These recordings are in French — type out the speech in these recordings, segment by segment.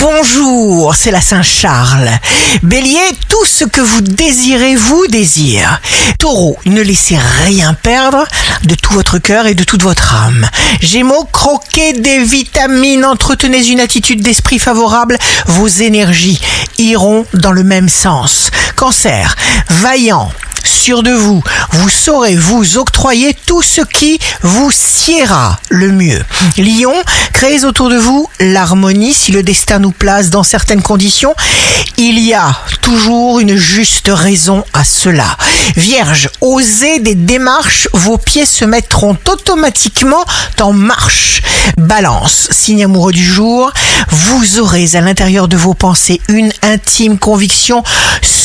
Bonjour, c'est la Saint-Charles. Bélier, tout ce que vous désirez vous désire. Taureau, ne laissez rien perdre de tout votre cœur et de toute votre âme. Gémeaux, croquez des vitamines, entretenez une attitude d'esprit favorable, vos énergies iront dans le même sens. Cancer, vaillant, de vous, vous saurez vous octroyer tout ce qui vous siera le mieux. Lion, créez autour de vous l'harmonie si le destin nous place dans certaines conditions. Il y a toujours une juste raison à cela. Vierge, osez des démarches, vos pieds se mettront automatiquement en marche. Balance, signe amoureux du jour, vous aurez à l'intérieur de vos pensées une intime conviction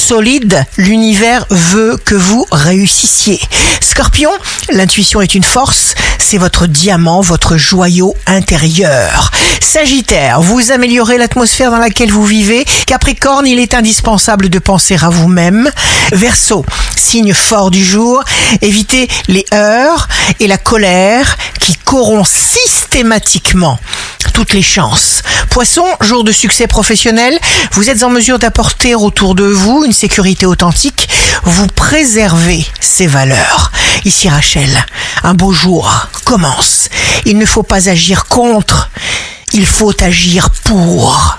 solide. L'univers veut que vous réussissiez. Scorpion, l'intuition est une force, c'est votre diamant, votre joyau intérieur. Sagittaire, vous améliorez l'atmosphère dans laquelle vous vivez. Capricorne, il est indispensable de penser à vous-même. Verseau, signe fort du jour, évitez les heurts et la colère qui corrompt systématiquement toutes les chances. Poisson, jour de succès professionnel, vous êtes en mesure d'apporter autour de vous une sécurité authentique, vous préservez ces valeurs. Ici Rachel, un beau jour commence. Il ne faut pas agir contre, il faut agir pour.